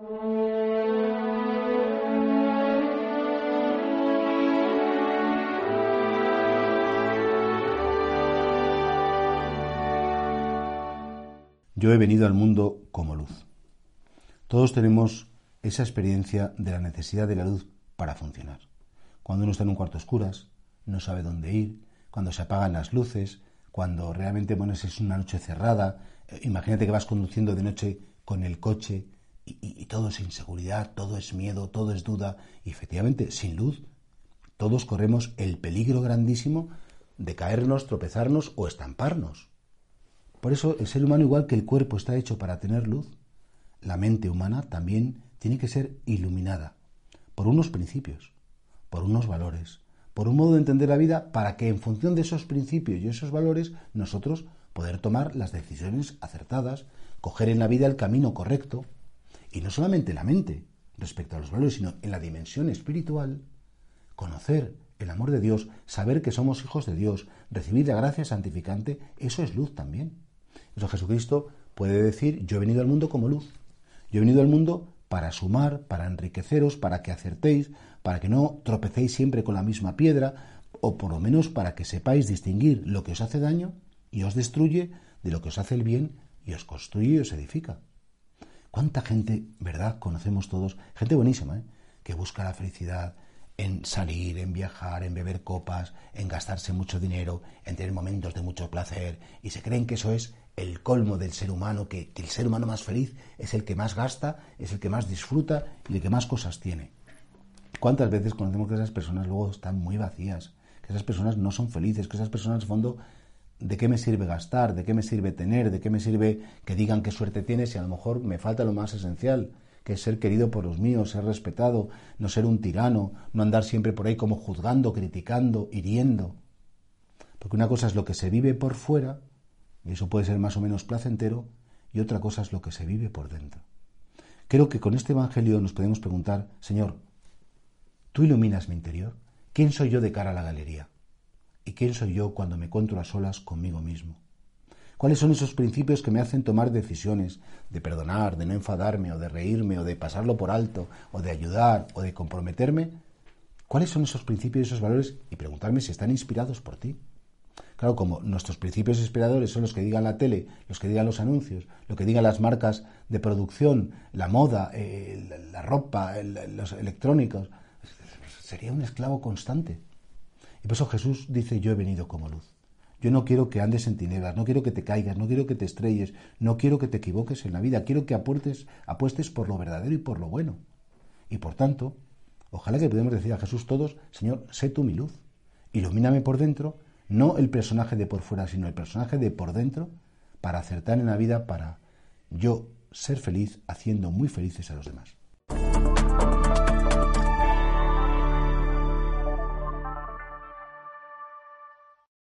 Yo he venido al mundo como luz. Todos tenemos esa experiencia de la necesidad de la luz para funcionar. Cuando uno está en un cuarto oscuras, no sabe dónde ir, cuando se apagan las luces, cuando realmente bueno, es una noche cerrada, eh, imagínate que vas conduciendo de noche con el coche y, todo es inseguridad, todo es miedo, todo es duda, y efectivamente, sin luz, todos corremos el peligro grandísimo de caernos, tropezarnos o estamparnos. Por eso el ser humano, igual que el cuerpo está hecho para tener luz, la mente humana también tiene que ser iluminada por unos principios, por unos valores, por un modo de entender la vida para que en función de esos principios y esos valores nosotros poder tomar las decisiones acertadas, coger en la vida el camino correcto, y no solamente la mente respecto a los valores, sino en la dimensión espiritual, conocer el amor de Dios, saber que somos hijos de Dios, recibir la gracia santificante, eso es luz también. Eso Jesucristo puede decir, yo he venido al mundo como luz. Yo he venido al mundo para sumar, para enriqueceros, para que acertéis, para que no tropecéis siempre con la misma piedra, o por lo menos para que sepáis distinguir lo que os hace daño y os destruye de lo que os hace el bien y os construye y os edifica. ¿Cuánta gente, verdad, conocemos todos? Gente buenísima, ¿eh? que busca la felicidad, en salir, en viajar, en beber copas, en gastarse mucho dinero, en tener momentos de mucho placer, y se creen que eso es el colmo del ser humano, que, el ser humano más feliz es el que más gasta, es el que más disfruta y el que más cosas tiene. ¿Cuántas veces conocemos que esas personas luego están muy vacías? Que esas personas no son felices, que esas personas en el fondo, ¿de qué me sirve gastar? ¿De qué me sirve tener? ¿De qué me sirve que digan qué suerte tienes si a lo mejor me falta lo más esencial? que es ser querido por los míos, ser respetado, no ser un tirano, no andar siempre por ahí como juzgando, criticando, hiriendo. Porque una cosa es lo que se vive por fuera y eso puede ser más o menos placentero, y otra cosa es lo que se vive por dentro. Creo que con este Evangelio nos podemos preguntar, Señor, ¿tú iluminas mi interior? ¿Quién soy yo de cara a la galería? ¿Y quién soy yo cuando me encuentro a solas conmigo mismo? ¿Cuáles son esos principios que me hacen tomar decisiones de perdonar, de no enfadarme, o de reírme, o de pasarlo por alto, o de ayudar, o de comprometerme? ¿Cuáles son esos principios y esos valores? Y preguntarme si están inspirados por ti. Claro, como nuestros principios inspiradores son los que digan la tele, los que digan los anuncios, lo que digan las marcas de producción, la moda, eh, la ropa, los electrónicos, sería un esclavo constante. Y por eso Jesús dice, yo he venido como luz. Yo no quiero que andes en tinieblas, no quiero que te caigas, no quiero que te estrelles, no quiero que te equivoques en la vida, quiero que apuestes, apuestes por lo verdadero y por lo bueno. Y por tanto, ojalá que podamos decir a Jesús todos, Señor, sé tú mi luz, ilumíname por dentro no el personaje de por fuera, sino el personaje de por dentro, para acertar en la vida, para yo ser feliz haciendo muy felices a los demás.